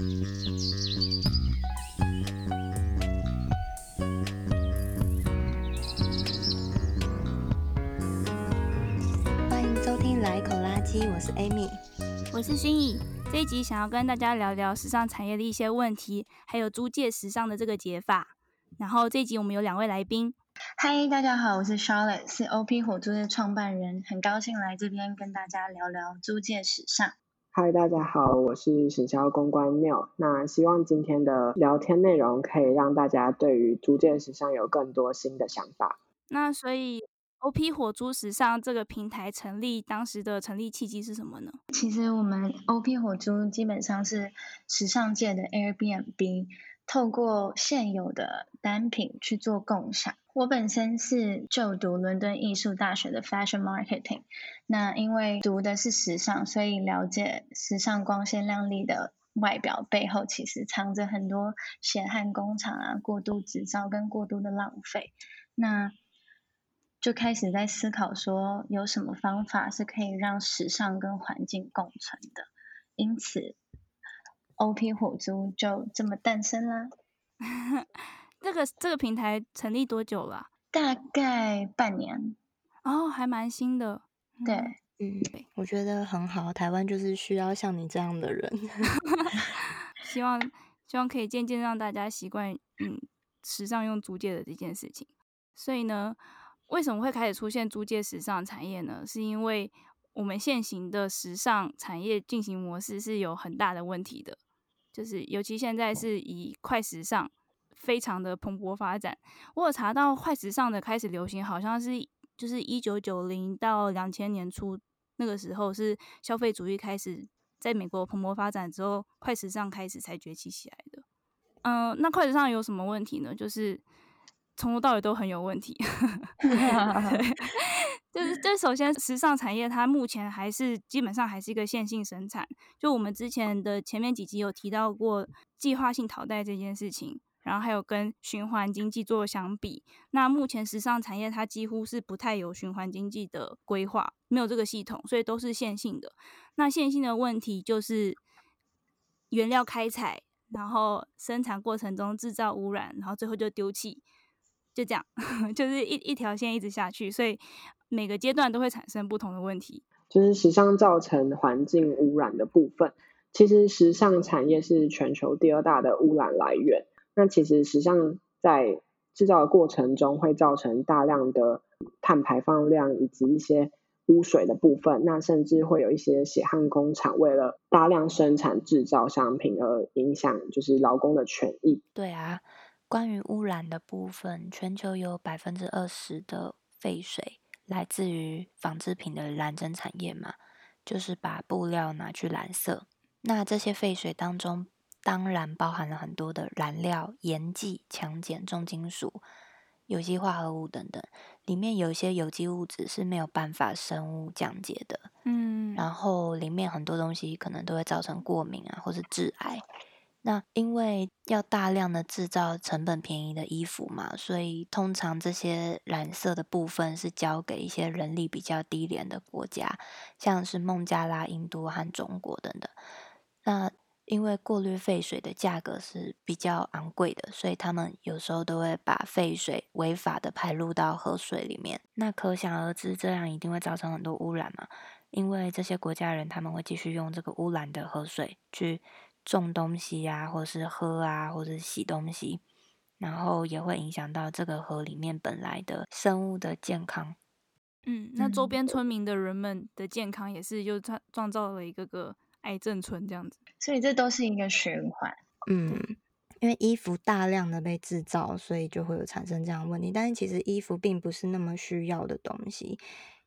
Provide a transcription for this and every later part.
欢迎收听来口垃圾，我是 Amy，我是心怡。这一集想要跟大家聊聊时尚产业的一些问题，还有租借时尚的这个解法。然后这一集我们有两位来宾。嗨，大家好，我是 Charlotte，是 OP 火租的创办人，很高兴来这边跟大家聊聊租借时尚。嗨，大家好，我是行销公关 Neil。那希望今天的聊天内容可以让大家对于租借时尚有更多新的想法。那所以 OP 火租时尚这个平台成立，当时的成立契机是什么呢？其实我们 OP 火租基本上是时尚界的 Airbnb。透过现有的单品去做共享。我本身是就读伦敦艺术大学的 Fashion Marketing，那因为读的是时尚，所以了解时尚光鲜亮丽的外表背后，其实藏着很多血汗工厂啊、过度制造跟过度的浪费。那就开始在思考说，有什么方法是可以让时尚跟环境共存的？因此。OP 火租就这么诞生啦。这个这个平台成立多久了啊？大概半年。哦，还蛮新的。对，嗯，我觉得很好。台湾就是需要像你这样的人。希望希望可以渐渐让大家习惯，嗯，时尚用租借的这件事情。所以呢，为什么会开始出现租借时尚产业呢？是因为我们现行的时尚产业进行模式是有很大的问题的。就是，尤其现在是以快时尚非常的蓬勃发展。我有查到快时尚的开始流行，好像是就是一九九零到两千年初那个时候，是消费主义开始在美国蓬勃发展之后，快时尚开始才崛起起来的。嗯、那快时尚有什么问题呢？就是从头到尾都很有问题。对。就是，这首先，时尚产业它目前还是基本上还是一个线性生产。就我们之前的前面几集有提到过计划性淘汰这件事情，然后还有跟循环经济做相比，那目前时尚产业它几乎是不太有循环经济的规划，没有这个系统，所以都是线性的。那线性的问题就是原料开采，然后生产过程中制造污染，然后最后就丢弃，就这样，就是一一条线一直下去，所以。每个阶段都会产生不同的问题，就是时尚造成环境污染的部分。其实时尚产业是全球第二大的污染来源。那其实时尚在制造的过程中会造成大量的碳排放量以及一些污水的部分。那甚至会有一些血汗工厂为了大量生产制造商品而影响就是劳工的权益。对啊，关于污染的部分，全球有百分之二十的废水。来自于纺织品的染整产业嘛，就是把布料拿去染色。那这些废水当中，当然包含了很多的燃料、盐剂、强碱、重金属、有机化合物等等。里面有一些有机物质是没有办法生物降解的。嗯，然后里面很多东西可能都会造成过敏啊，或是致癌。那因为要大量的制造成本便宜的衣服嘛，所以通常这些染色的部分是交给一些人力比较低廉的国家，像是孟加拉、印度和中国等等。那因为过滤废水的价格是比较昂贵的，所以他们有时候都会把废水违法的排入到河水里面。那可想而知，这样一定会造成很多污染嘛，因为这些国家人他们会继续用这个污染的河水去。种东西、啊，或是喝啊，或者是洗东西，然后也会影响到这个河里面本来的生物的健康。嗯，那周边村民的人们的健康也是就创创造了一个个癌症村这样子，所以这都是一个循环。嗯，因为衣服大量的被制造，所以就会有产生这样的问题。但是其实衣服并不是那么需要的东西。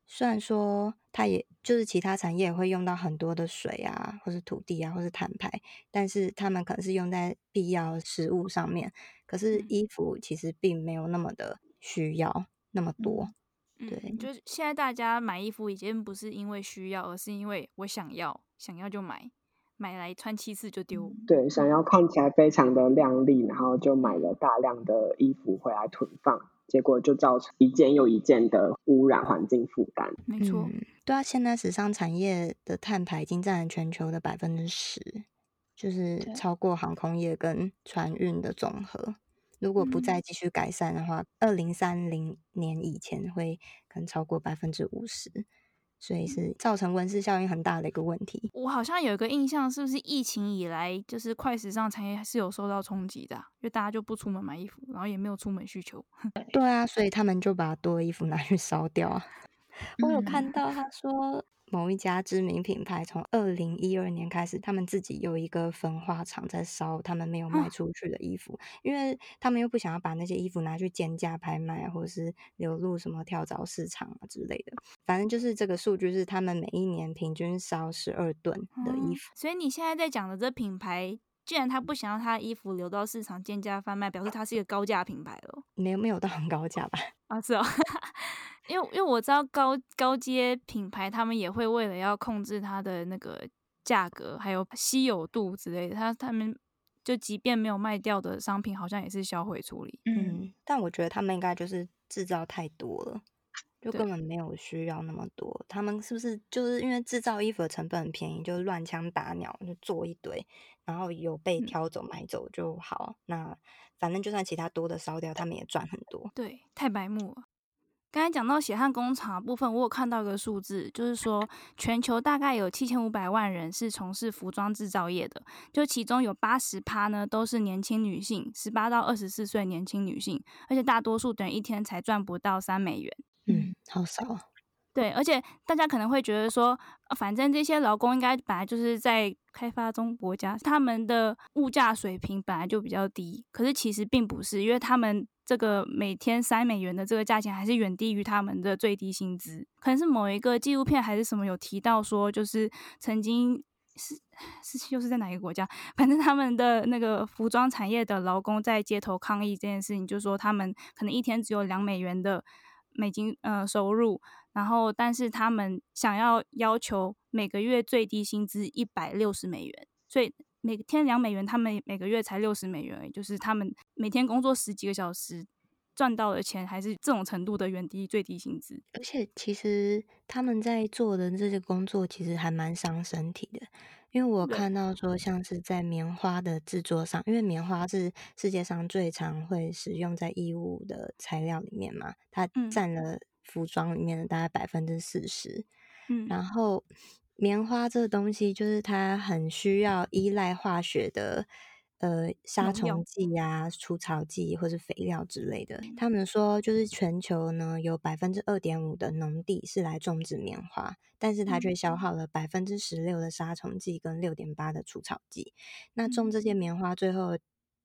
虽然说它也就是其他产业也会用到很多的水啊，或是土地啊，或是碳排，但是他们可能是用在必要食物上面。可是衣服其实并没有那么的需要那么多。嗯、对，就是现在大家买衣服已经不是因为需要，而是因为我想要，想要就买，买来穿七次就丢。对，想要看起来非常的亮丽，然后就买了大量的衣服回来囤放。结果就造成一件又一件的污染环境负担。没错、嗯，对啊，现在时尚产业的碳排已经占了全球的百分之十，就是超过航空业跟船运的总和。如果不再继续改善的话，二零三零年以前会可能超过百分之五十，所以是造成温室效应很大的一个问题。我好像有一个印象，是不是疫情以来，就是快时尚产业是有受到冲击的啊？因为大家就不出门买衣服，然后也没有出门需求。对啊，所以他们就把多的衣服拿去烧掉啊。我有看到他说。某一家知名品牌从二零一二年开始，他们自己有一个焚化厂在烧他们没有卖出去的衣服，因为他们又不想要把那些衣服拿去贱价拍卖，或者是流入什么跳蚤市场啊之类的。反正就是这个数据是他们每一年平均烧十二吨的衣服。所以你现在在讲的这品牌，既然他不想要他的衣服流到市场贱价贩卖，表示他是一个高价品牌了。没有没有到很高价吧？啊，是哦。因为因为我知道高高阶品牌，他们也会为了要控制它的那个价格，还有稀有度之类的，他他们就即便没有卖掉的商品，好像也是销毁处理。嗯，但我觉得他们应该就是制造太多了，就根本没有需要那么多。他们是不是就是因为制造衣服的成本很便宜，就乱枪打鸟就做一堆，然后有被挑走买走就好。嗯、那反正就算其他多的烧掉，他们也赚很多。对，太白目了。刚才讲到血汗工厂的部分，我有看到一个数字，就是说全球大概有七千五百万人是从事服装制造业的，就其中有八十趴呢都是年轻女性，十八到二十四岁年轻女性，而且大多数等于一天才赚不到三美元，嗯，好少啊。对，而且大家可能会觉得说，反正这些劳工应该本来就是在开发中国家，他们的物价水平本来就比较低，可是其实并不是，因为他们。这个每天三美元的这个价钱还是远低于他们的最低薪资。可能是某一个纪录片还是什么有提到说，就是曾经是是又是在哪一个国家？反正他们的那个服装产业的劳工在街头抗议这件事情，就说他们可能一天只有两美元的美金呃收入，然后但是他们想要要求每个月最低薪资一百六十美元，所以。每天两美元，他们每个月才六十美元，就是他们每天工作十几个小时赚到的钱，还是这种程度的远低最低薪资。而且，其实他们在做的这些工作，其实还蛮伤身体的。因为我看到说，像是在棉花的制作上，因为棉花是世界上最常会使用在衣物的材料里面嘛，它占了服装里面的大概百分之四十。嗯，然后。棉花这个东西，就是它很需要依赖化学的，呃，杀虫剂啊、除草剂或是肥料之类的。他们说，就是全球呢有百分之二点五的农地是来种植棉花，但是它却消耗了百分之十六的杀虫剂跟六点八的除草剂。那种这些棉花最后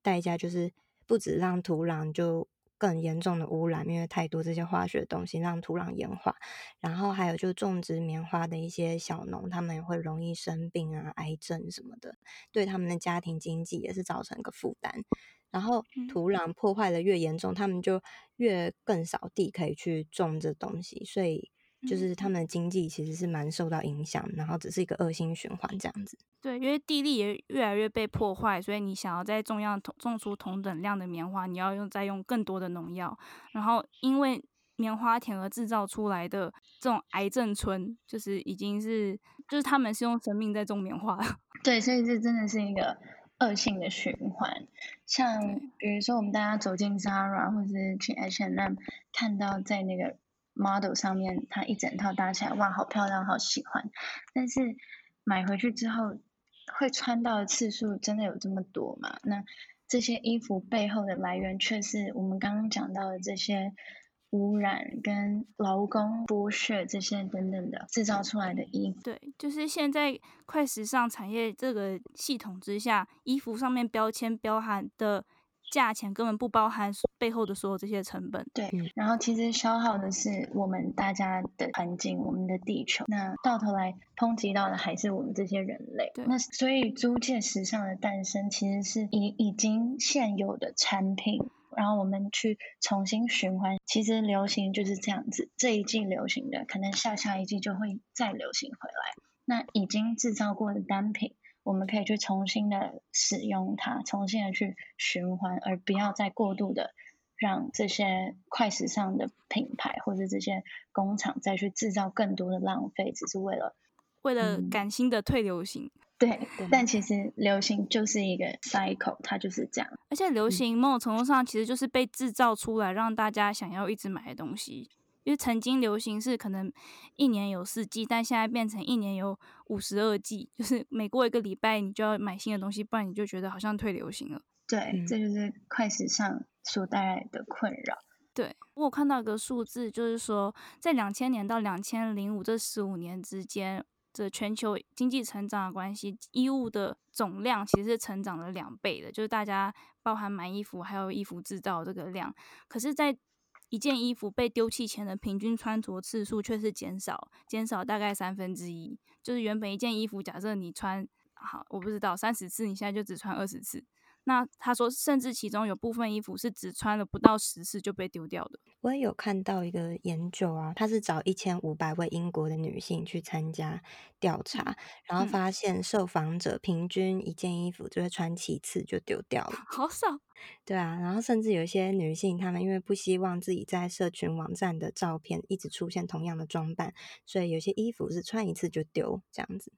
代价就是不止让土壤就。更严重的污染，因为太多这些化学的东西让土壤盐化，然后还有就种植棉花的一些小农，他们也会容易生病啊、癌症什么的，对他们的家庭经济也是造成一个负担。然后土壤破坏的越严重，他们就越更少地可以去种这东西，所以。就是他们的经济其实是蛮受到影响，然后只是一个恶性循环这样子。对，因为地力也越来越被破坏，所以你想要在种样种出同等量的棉花，你要用再用更多的农药。然后因为棉花田而制造出来的这种癌症村，就是已经是就是他们是用生命在种棉花。对，所以这真的是一个恶性的循环。像比如说我们大家走进 Zara 或者是去 H&M 看到在那个。Model 上面，它一整套搭起来，哇，好漂亮，好喜欢。但是买回去之后，会穿到的次数真的有这么多吗？那这些衣服背后的来源，却是我们刚刚讲到的这些污染跟劳工剥削这些等等的制造出来的衣服。对，就是现在快时尚产业这个系统之下，衣服上面标签标含的。价钱根本不包含背后的所有这些成本。对，然后其实消耗的是我们大家的环境，我们的地球。那到头来抨击到的还是我们这些人类。对。那所以租借时尚的诞生，其实是以已经现有的产品，然后我们去重新循环。其实流行就是这样子，这一季流行的，可能下下一季就会再流行回来。那已经制造过的单品。我们可以去重新的使用它，重新的去循环，而不要再过度的让这些快时尚的品牌或者这些工厂再去制造更多的浪费，只是为了为了赶新的退流行。对，但其实流行就是一个 cycle，它就是这样。而且流行某种程度上其实就是被制造出来让大家想要一直买的东西。因为曾经流行是可能一年有四季，但现在变成一年有五十二季，就是每过一个礼拜你就要买新的东西，不然你就觉得好像退流行了。对，嗯、这就是快时尚所带来的困扰。对，我有看到一个数字，就是说在两千年到两千零五这十五年之间，这全球经济成长的关系，衣物的总量其实是成长了两倍的，就是大家包含买衣服还有衣服制造这个量，可是，在一件衣服被丢弃前的平均穿着次数却是减少，减少大概三分之一。就是原本一件衣服，假设你穿好，我不知道三十次，你现在就只穿二十次。那他说，甚至其中有部分衣服是只穿了不到十次就被丢掉的。我也有看到一个研究啊，他是找一千五百位英国的女性去参加调查，嗯、然后发现受访者平均一件衣服就会穿七次就丢掉了，好少。对啊，然后甚至有一些女性，她们因为不希望自己在社群网站的照片一直出现同样的装扮，所以有些衣服是穿一次就丢这样子。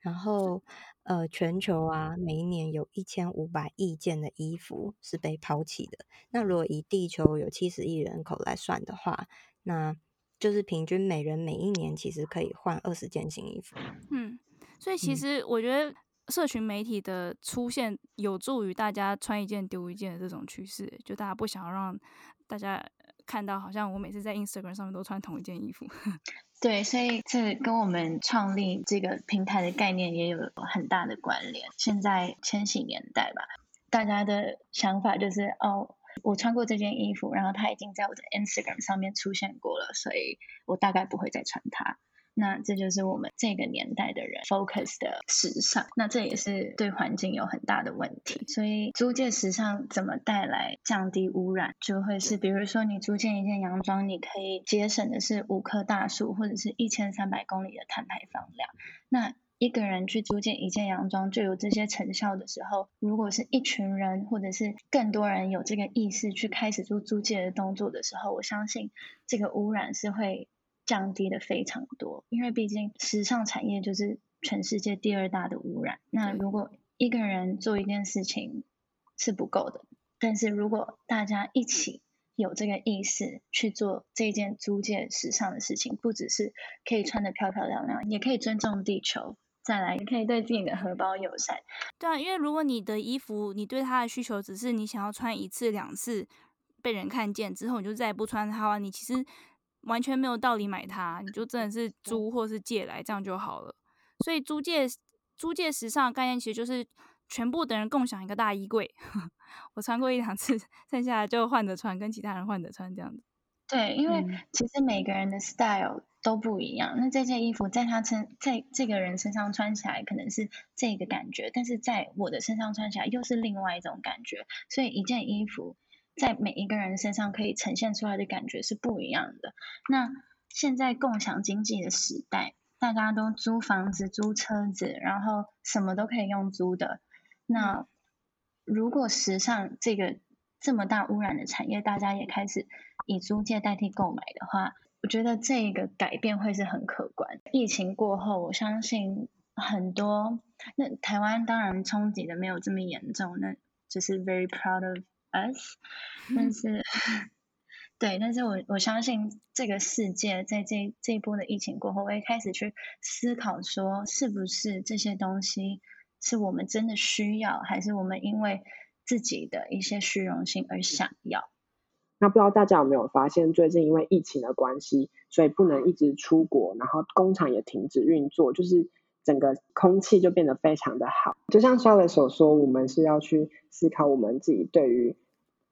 然后，呃，全球啊，每一年有一千五百亿件的衣服是被抛弃的。那如果以地球有七十亿人口来算的话，那就是平均每人每一年其实可以换二十件新衣服。嗯，所以其实我觉得社群媒体的出现有助于大家穿一件丢一件的这种趋势，就大家不想要让大家看到，好像我每次在 Instagram 上面都穿同一件衣服。对，所以这跟我们创立这个平台的概念也有很大的关联。现在千禧年代吧，大家的想法就是哦，我穿过这件衣服，然后它已经在我的 Instagram 上面出现过了，所以我大概不会再穿它。那这就是我们这个年代的人 focus 的时尚，那这也是对环境有很大的问题。所以租借时尚怎么带来降低污染，就会是比如说你租借一件洋装，你可以节省的是五棵大树或者是一千三百公里的碳排放量。那一个人去租借一件洋装就有这些成效的时候，如果是一群人或者是更多人有这个意识去开始做租借的动作的时候，我相信这个污染是会。降低的非常多，因为毕竟时尚产业就是全世界第二大的污染。那如果一个人做一件事情是不够的，但是如果大家一起有这个意识去做这件租借时尚的事情，不只是可以穿得漂漂亮亮，也可以尊重地球，再来也可以对自己的荷包友善。对啊，因为如果你的衣服，你对它的需求只是你想要穿一次两次被人看见之后，你就再也不穿它了，你其实。完全没有道理买它，你就真的是租或是借来这样就好了。所以租借租借时尚的概念其实就是全部的人共享一个大衣柜，我穿过一两次，剩下的就换着穿，跟其他人换着穿这样子。对，因为其实每个人的 style 都不一样。那这件衣服在他身在这个人身上穿起来可能是这个感觉，但是在我的身上穿起来又是另外一种感觉。所以一件衣服。在每一个人身上可以呈现出来的感觉是不一样的。那现在共享经济的时代，大家都租房子、租车子，然后什么都可以用租的。那如果时尚这个这么大污染的产业，大家也开始以租借代替购买的话，我觉得这个改变会是很可观。疫情过后，我相信很多，那台湾当然冲击的没有这么严重，那就是 very proud of。Us，但是，对，但是我我相信这个世界在这这一波的疫情过后，我也开始去思考说，是不是这些东西是我们真的需要，还是我们因为自己的一些虚荣心而想要？那不知道大家有没有发现，最近因为疫情的关系，所以不能一直出国，然后工厂也停止运作，就是。整个空气就变得非常的好，就像 Charlotte 所说，我们是要去思考我们自己对于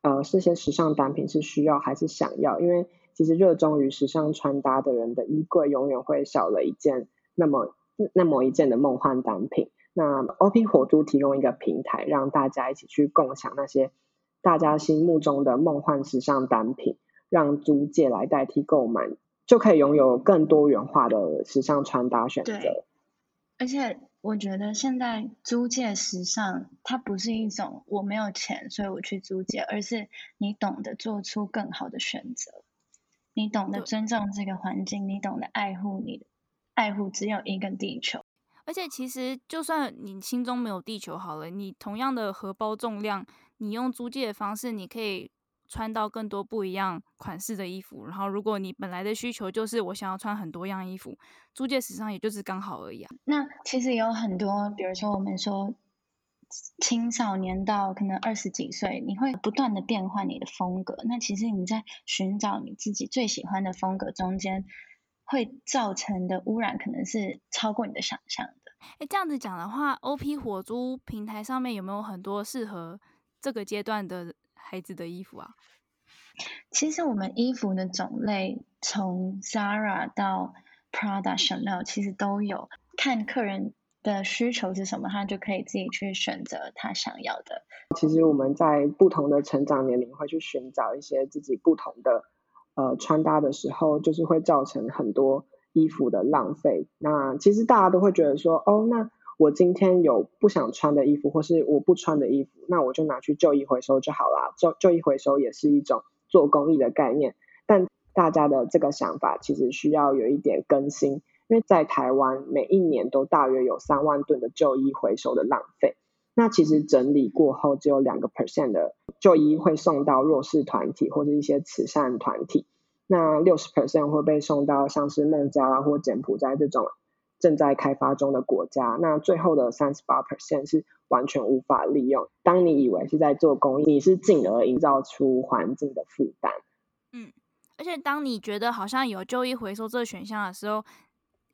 呃这些时尚单品是需要还是想要，因为其实热衷于时尚穿搭的人的衣柜永远会少了一件那么那么一件的梦幻单品。那 OP 火都提供一个平台，让大家一起去共享那些大家心目中的梦幻时尚单品，让租借来代替购买，就可以拥有更多元化的时尚穿搭选择。而且我觉得现在租借时尚，它不是一种我没有钱，所以我去租借，而是你懂得做出更好的选择，你懂得尊重这个环境，你懂得爱护你的爱护只有一个地球。而且其实就算你心中没有地球好了，你同样的荷包重量，你用租借的方式，你可以穿到更多不一样款式的衣服。然后如果你本来的需求就是我想要穿很多样衣服，租借时尚也就是刚好而已啊。那其实有很多，比如说我们说。青少年到可能二十几岁，你会不断的变换你的风格。那其实你在寻找你自己最喜欢的风格中间，会造成的污染可能是超过你的想象的。哎，这样子讲的话，OP 火租平台上面有没有很多适合这个阶段的孩子的衣服啊？其实我们衣服的种类从 Zara 到 Prada、Chanel 其实都有，看客人的需求是什么，他就可以自己去选择他想要的。其实我们在不同的成长年龄会去寻找一些自己不同的呃穿搭的时候，就是会造成很多衣服的浪费。那其实大家都会觉得说，哦，那我今天有不想穿的衣服，或是我不穿的衣服，那我就拿去旧衣回收就好啦。旧旧衣回收也是一种做公益的概念，但大家的这个想法其实需要有一点更新。因为在台湾，每一年都大约有三万吨的旧衣回收的浪费。那其实整理过后，只有两个 percent 的旧衣会送到弱势团体或者一些慈善团体。那六十 percent 会被送到像是孟加拉或柬埔寨这种正在开发中的国家。那最后的三十八%是完全无法利用。当你以为是在做公益，你是进而营造出环境的负担。嗯，而且当你觉得好像有旧衣回收这个选项的时候，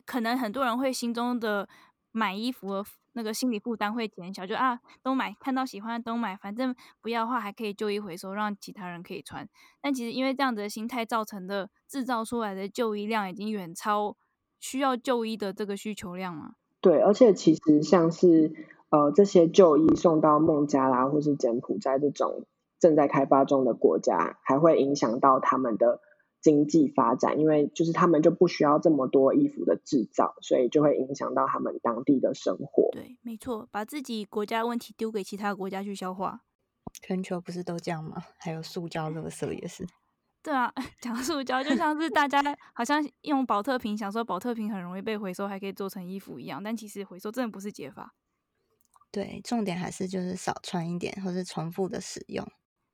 可能很多人会心中的买衣服那个心理负担会减小，就啊都买，看到喜欢的都买，反正不要的话还可以旧衣回收，让其他人可以穿。但其实因为这样子的心态造成的制造出来的旧衣量已经远超需要就医的这个需求量吗。对，而且其实像是呃这些旧衣送到孟加拉或是柬埔寨这种正在开发中的国家，还会影响到他们的。经济发展，因为就是他们就不需要这么多衣服的制造，所以就会影响到他们当地的生活。对，没错，把自己国家问题丢给其他国家去消化。全球不是都这样吗？还有塑胶垃圾也是。对啊，讲塑胶就像是大家好像用保特瓶，想说保特瓶很容易被回收，还可以做成衣服一样，但其实回收真的不是解法。对，重点还是就是少穿一点，或是重复的使用。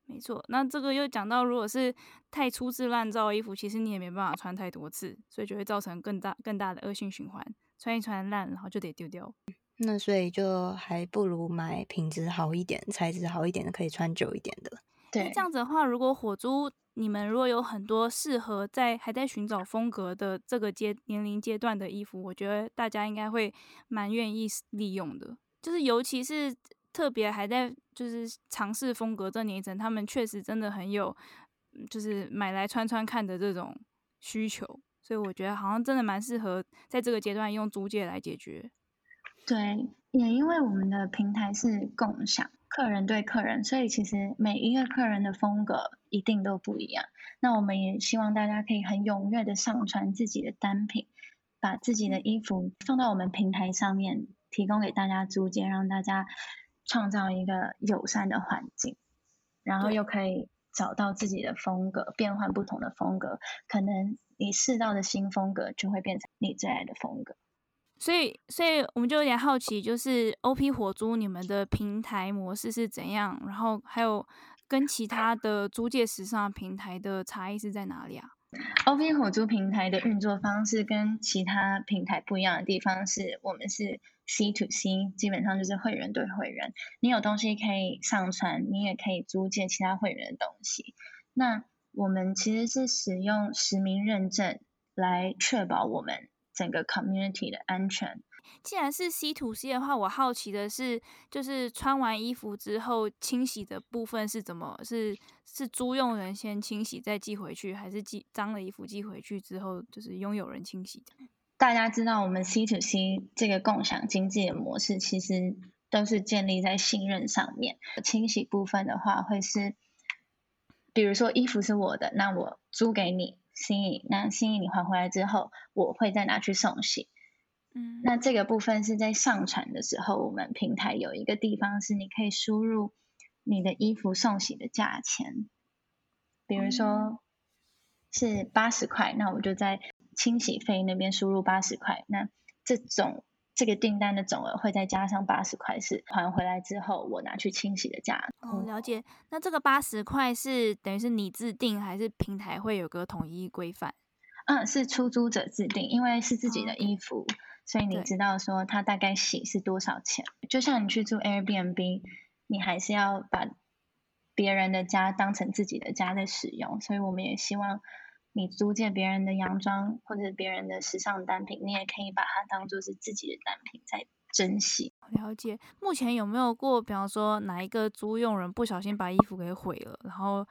没错，那这个又讲到，如果是太粗制滥造的衣服，其实你也没办法穿太多次，所以就会造成更大更大的恶性循环，穿一穿烂，然后就得丢掉。那所以就还不如买品质好一点、材质好一点的，可以穿久一点的。对，这样子的话，如果火猪你们如果有很多适合在还在寻找风格的这个阶年龄阶段的衣服，我觉得大家应该会蛮愿意利用的，就是尤其是。特别还在就是尝试风格这年龄层，他们确实真的很有，就是买来穿穿看的这种需求，所以我觉得好像真的蛮适合在这个阶段用租借来解决。对，也因为我们的平台是共享，客人对客人，所以其实每一个客人的风格一定都不一样。那我们也希望大家可以很踊跃的上传自己的单品，把自己的衣服放到我们平台上面，提供给大家租借，让大家。创造一个友善的环境，然后又可以找到自己的风格，变换不同的风格。可能你试到的新风格就会变成你最爱的风格。所以，所以我们就有点好奇，就是 OP 火猪你们的平台模式是怎样？然后还有跟其他的租借时尚平台的差异是在哪里啊？OP 火猪平台的运作方式跟其他平台不一样的地方是，我们是 C to C，基本上就是会员对会员。你有东西可以上传，你也可以租借其他会员的东西。那我们其实是使用实名认证来确保我们整个 community 的安全。既然是 C to C 的话，我好奇的是，就是穿完衣服之后清洗的部分是怎么？是是租用人先清洗再寄回去，还是寄脏的衣服寄回去之后就是拥有人清洗的？大家知道，我们 C to C 这个共享经济的模式，其实都是建立在信任上面。清洗部分的话，会是比如说衣服是我的，那我租给你，心意，那心意你还回来之后，我会再拿去送洗。嗯，那这个部分是在上传的时候，我们平台有一个地方是你可以输入你的衣服送洗的价钱，比如说是八十块，那我就在清洗费那边输入八十块。那这种这个订单的总额会再加上八十块，是还回来之后我拿去清洗的价。哦，了解。那这个八十块是等于是你制定，还是平台会有个统一规范？嗯，是出租者制定，因为是自己的衣服，哦、所以你知道说他大概洗是多少钱。就像你去住 Airbnb，你还是要把别人的家当成自己的家在使用，所以我们也希望。你租借别人的洋装或者别人的时尚单品，你也可以把它当做是自己的单品在珍惜。了解。目前有没有过，比方说哪一个租用人不小心把衣服给毁了，然后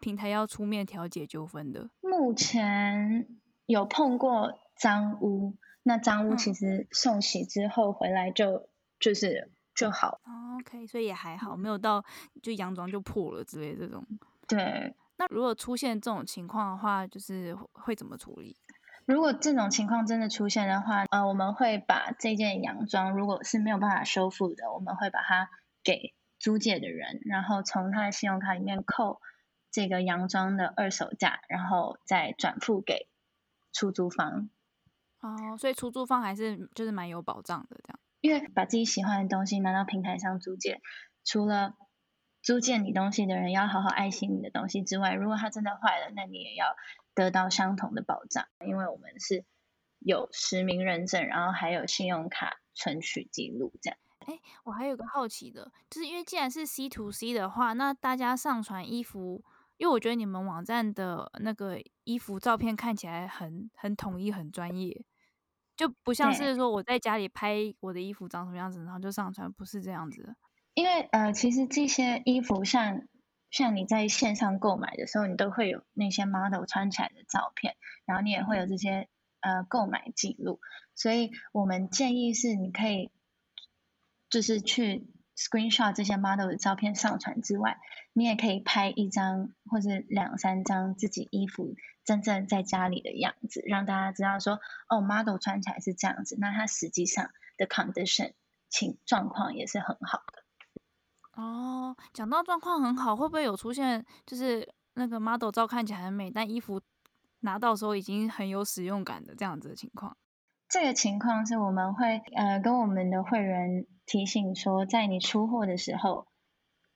平台要出面调解纠纷的？目前有碰过脏污，那脏污其实送洗之后回来就、嗯、就是就好。OK，所以也还好，没有到就洋装就破了之类的这种。对。那如果出现这种情况的话，就是会怎么处理？如果这种情况真的出现的话，呃，我们会把这件洋装，如果是没有办法修复的，我们会把它给租借的人，然后从他的信用卡里面扣这个洋装的二手价，然后再转付给出租方。哦，所以出租方还是就是蛮有保障的，这样。因为把自己喜欢的东西拿到平台上租借，除了租借你东西的人要好好爱惜你的东西之外，如果它真的坏了，那你也要得到相同的保障，因为我们是有实名认证，然后还有信用卡存取记录这样。哎，我还有个好奇的，就是因为既然是 C to C 的话，那大家上传衣服，因为我觉得你们网站的那个衣服照片看起来很很统一、很专业，就不像是说我在家里拍我的衣服长什么样子，然后就上传，不是这样子的。因为呃，其实这些衣服像像你在线上购买的时候，你都会有那些 model 穿起来的照片，然后你也会有这些呃购买记录，所以我们建议是你可以就是去 screenshot 这些 model 的照片上传之外，你也可以拍一张或者两三张自己衣服真正在家里的样子，让大家知道说哦，model 穿起来是这样子，那它实际上的 condition 情状况也是很好的。哦，讲到状况很好，会不会有出现就是那个 model 照看起来很美，但衣服拿到时候已经很有使用感的这样子的情况？这个情况是我们会呃跟我们的会员提醒说，在你出货的时候，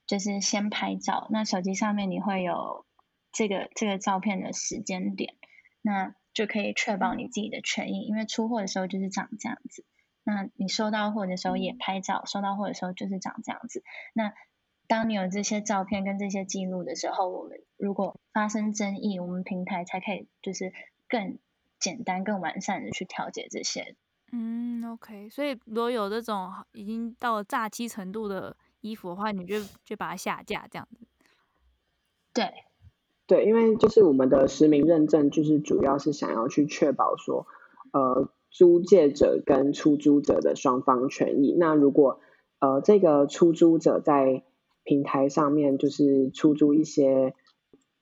就是先拍照，那手机上面你会有这个这个照片的时间点，那就可以确保你自己的权益，因为出货的时候就是长这样子。那你收到货的时候也拍照，收到货的时候就是长这样子。那当你有这些照片跟这些记录的时候，我们如果发生争议，我们平台才可以就是更简单、更完善的去调节这些。嗯，OK。所以如果有这种已经到了诈欺程度的衣服的话，你就就把它下架这样子。对，对，因为就是我们的实名认证，就是主要是想要去确保说，呃。租借者跟出租者的双方权益。那如果呃这个出租者在平台上面就是出租一些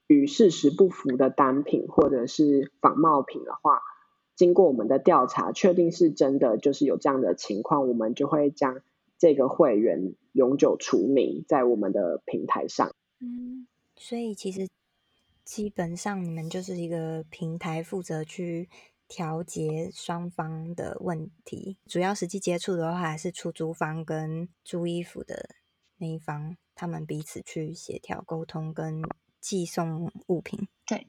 与事实不符的单品或者是仿冒品的话，经过我们的调查，确定是真的，就是有这样的情况，我们就会将这个会员永久除名在我们的平台上。嗯，所以其实基本上你们就是一个平台负责去。调节双方的问题，主要实际接触的话还是出租方跟租衣服的那一方，他们彼此去协调沟通跟寄送物品。对，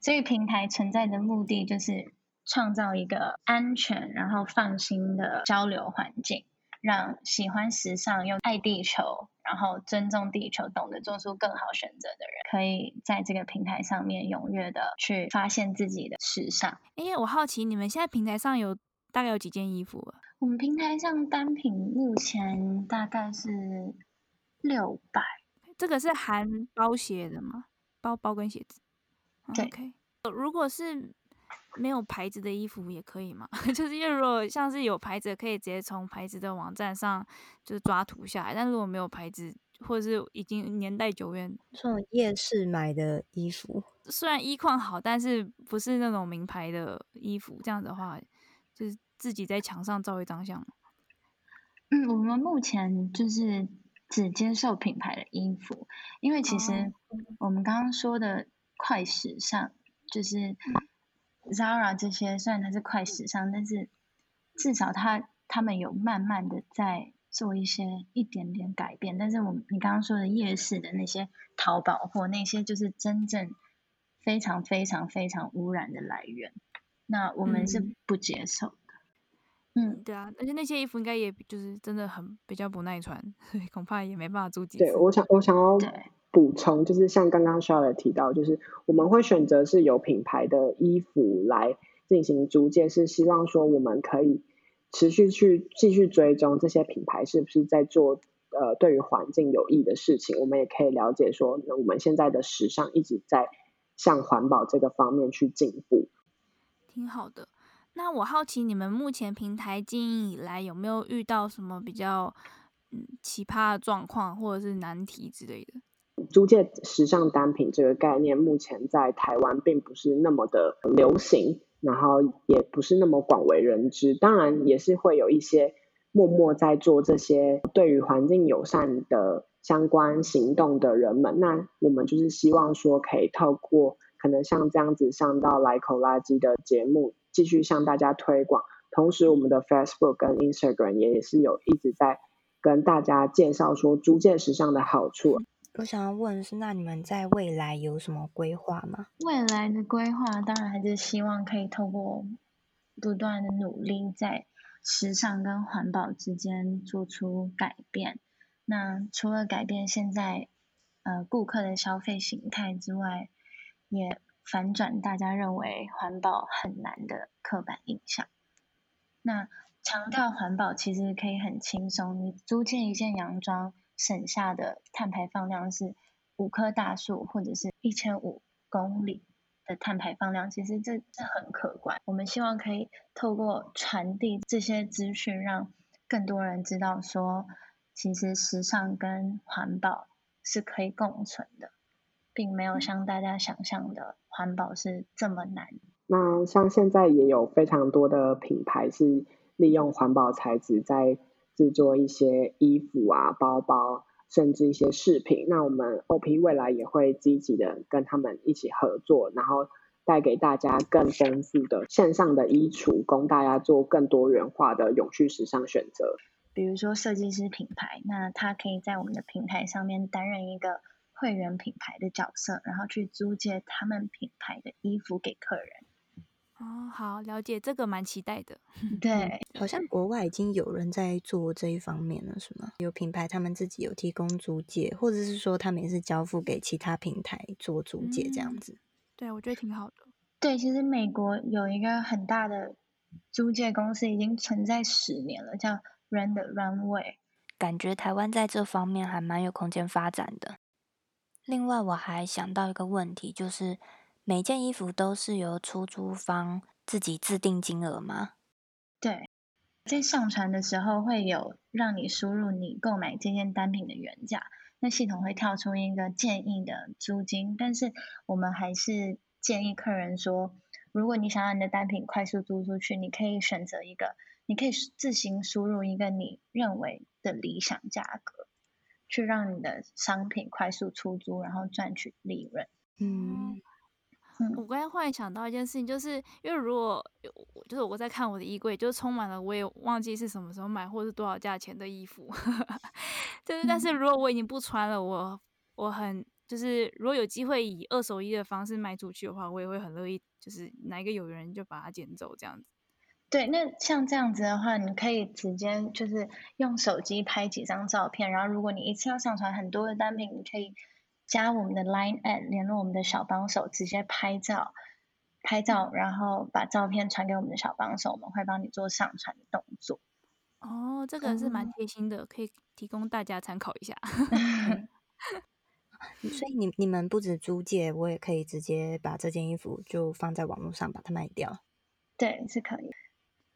所以平台存在的目的就是创造一个安全然后放心的交流环境。让喜欢时尚又爱地球，然后尊重地球、懂得做出更好选择的人，可以在这个平台上面踊跃的去发现自己的时尚。哎，我好奇你们现在平台上有大概有几件衣服？啊我们平台上单品目前大概是六百。这个是含包鞋的吗？包包跟鞋子？对。OK，如果是。没有牌子的衣服也可以吗？就是因为如果像是有牌子，可以直接从牌子的网站上就是抓图下来。但如果没有牌子，或者是已经年代久远，这种夜市买的衣服，虽然衣况好，但是不是那种名牌的衣服。这样的话，就是自己在墙上照一张相。嗯，我们目前就是只接受品牌的衣服，因为其实我们刚刚说的快时尚就是。Zara 这些虽然它是快时尚，但是至少它他们有慢慢的在做一些一点点改变，但是我们你刚刚说的夜市的那些淘宝货，那些就是真正非常非常非常污染的来源，那我们是不接受的。嗯，嗯对啊，而且那些衣服应该也就是真的很比较不耐穿，所 以恐怕也没办法租几次。对，我想我想要补充，就是像刚刚 Sheryl 提到，就是我们会选择是有品牌的衣服来进行租借，是希望说我们可以。持续去继续追踪这些品牌是不是在做呃对于环境有益的事情，我们也可以了解说，那我们现在的时尚一直在向环保这个方面去进步。挺好的。那我好奇你们目前平台经营以来有没有遇到什么比较嗯奇葩的状况或者是难题之类的？租借时尚单品这个概念目前在台湾并不是那么的流行。然后也不是那么广为人知，当然也是会有一些默默在做这些对于环境友善的相关行动的人们。那我们就是希望说，可以透过可能像这样子上到来口垃圾的节目，继续向大家推广。同时，我们的 Facebook 跟 Instagram 也是有一直在跟大家介绍说租借时尚的好处。我想要问的是，那你们在未来有什么规划吗？未来的规划当然还是希望可以透过不断的努力，在时尚跟环保之间做出改变。那除了改变现在呃顾客的消费形态之外，也反转大家认为环保很难的刻板印象。那强调环保其实可以很轻松，你租借一件洋装。省下的碳排放量是五棵大树，或者是一千五公里的碳排放量，其实这这很可观。我们希望可以透过传递这些资讯，让更多人知道说，其实时尚跟环保是可以共存的，并没有像大家想象的环保是这么难。那像现在也有非常多的品牌是利用环保材质在。制作一些衣服啊、包包，甚至一些饰品。那我们 OP 未来也会积极的跟他们一起合作，然后带给大家更丰富的线上的衣橱，供大家做更多元化的永续时尚选择。比如说设计师品牌，那他可以在我们的平台上面担任一个会员品牌的角色，然后去租借他们品牌的衣服给客人。哦，好，了解，这个蛮期待的。对，好像国外已经有人在做这一方面了，是吗？有品牌他们自己有提供租借，或者是说他们也是交付给其他平台做租借这样子。嗯，对，我觉得挺好的。对，其实美国有一个很大的租借公司已经存在十年了，叫 Rent the Runway。感觉台湾在这方面还蛮有空间发展的。另外，我还想到一个问题，就是。每件衣服都是由出租方自己自定金额吗？对，在上传的时候会有让你输入你购买这件单品的原价，那系统会跳出一个建议的租金，但是我们还是建议客人说，如果你想让你的单品快速租出去，你可以选择一个，你可以自行输入一个你认为的理想价格，去让你的商品快速出租，然后赚取利润。嗯。我刚才忽然想到一件事情，就是因为如果就是我在看我的衣柜，就充满了我也忘记是什么时候买或是多少价钱的衣服，就是但是如果我已经不穿了，我我很就是如果有机会以二手衣的方式卖出去的话，我也会很乐意，就是哪一个有缘人就把它捡走这样子。对，那像这样子的话，你可以直接就是用手机拍几张照片，然后如果你一次要上传很多的单品，你可以。加我们的 Line at 联络我们的小帮手，直接拍照，拍照，然后把照片传给我们的小帮手，我们会帮你做上传的动作。哦，这个是蛮贴心的，嗯、可以提供大家参考一下。所以你你们不止租借，我也可以直接把这件衣服就放在网络上把它卖掉。对，是可以。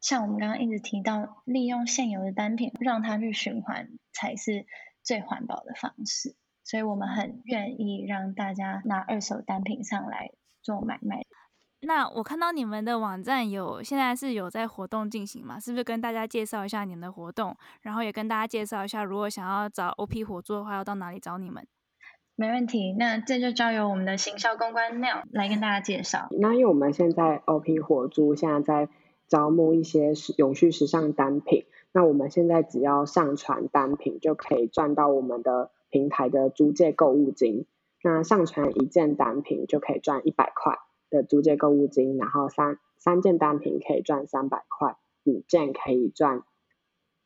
像我们刚刚一直提到，利用现有的单品让它去循环，才是最环保的方式。所以我们很愿意让大家拿二手单品上来做买卖。那我看到你们的网站有现在是有在活动进行嘛？是不是跟大家介绍一下你们的活动？然后也跟大家介绍一下，如果想要找 OP 火租的话，要到哪里找你们？没问题，那这就交由我们的行销公关 Neil 来跟大家介绍。那因为我们现在 OP 火租现在在招募一些永续时尚单品。那我们现在只要上传单品，就可以赚到我们的平台的租借购物金。那上传一件单品就可以赚一百块的租借购物金，然后三三件单品可以赚三百块，五件可以赚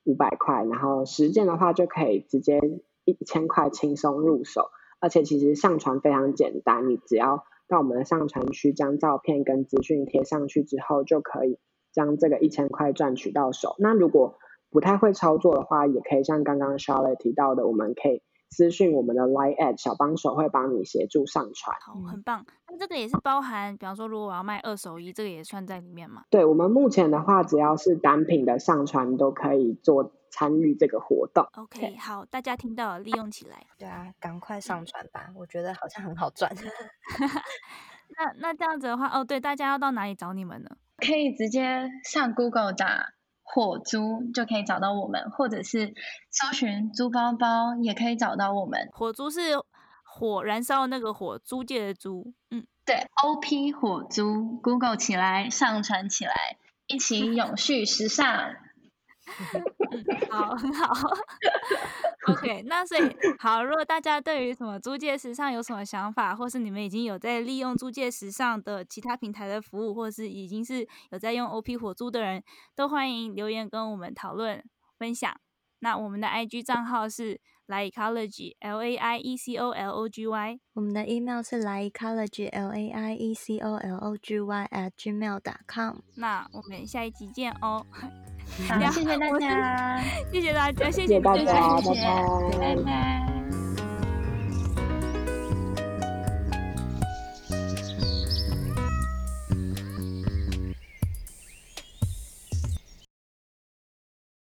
五百块，然后十件的话就可以直接一千块轻松入手。而且其实上传非常简单，你只要到我们的上传区将照片跟资讯贴上去之后，就可以将这个一千块赚取到手。那如果不太会操作的话，也可以像刚刚 Charlotte 提到的，我们可以私讯我们的 Line@ 小帮手，会帮你协助上传。好，很棒。那这个也是包含，比方说，如果我要卖二手衣，这个也算在里面吗？对，我们目前的话，只要是单品的上传，都可以做参与这个活动。OK，好，大家听到了，利用起来。对啊，赶快上传吧，我觉得好像很好赚。那那这样子的话，哦，对，大家要到哪里找你们呢？可以直接上 Google 打。火租就可以找到我们，或者是搜寻租包包也可以找到我们。火租是火燃烧那个火，租借的租。嗯，对，OP 火租，Google 起来，上传起来，一起永续时尚。嗯，好，很好。OK，那所以好，如果大家对于什么租借时尚有什么想法，或是你们已经有在利用租借时尚的其他平台的服务，或是已经是有在用 OP 火租的人，都欢迎留言跟我们讨论分享。那我们的 IG 账号是 laiecology，L A I E C O L O G Y。我们的 email 是 laiecology，L A I E C O L O G Y at gmail.com。那我们下一集见哦。好，谢谢大家，谢谢大家，谢谢大家，拜拜。拜拜。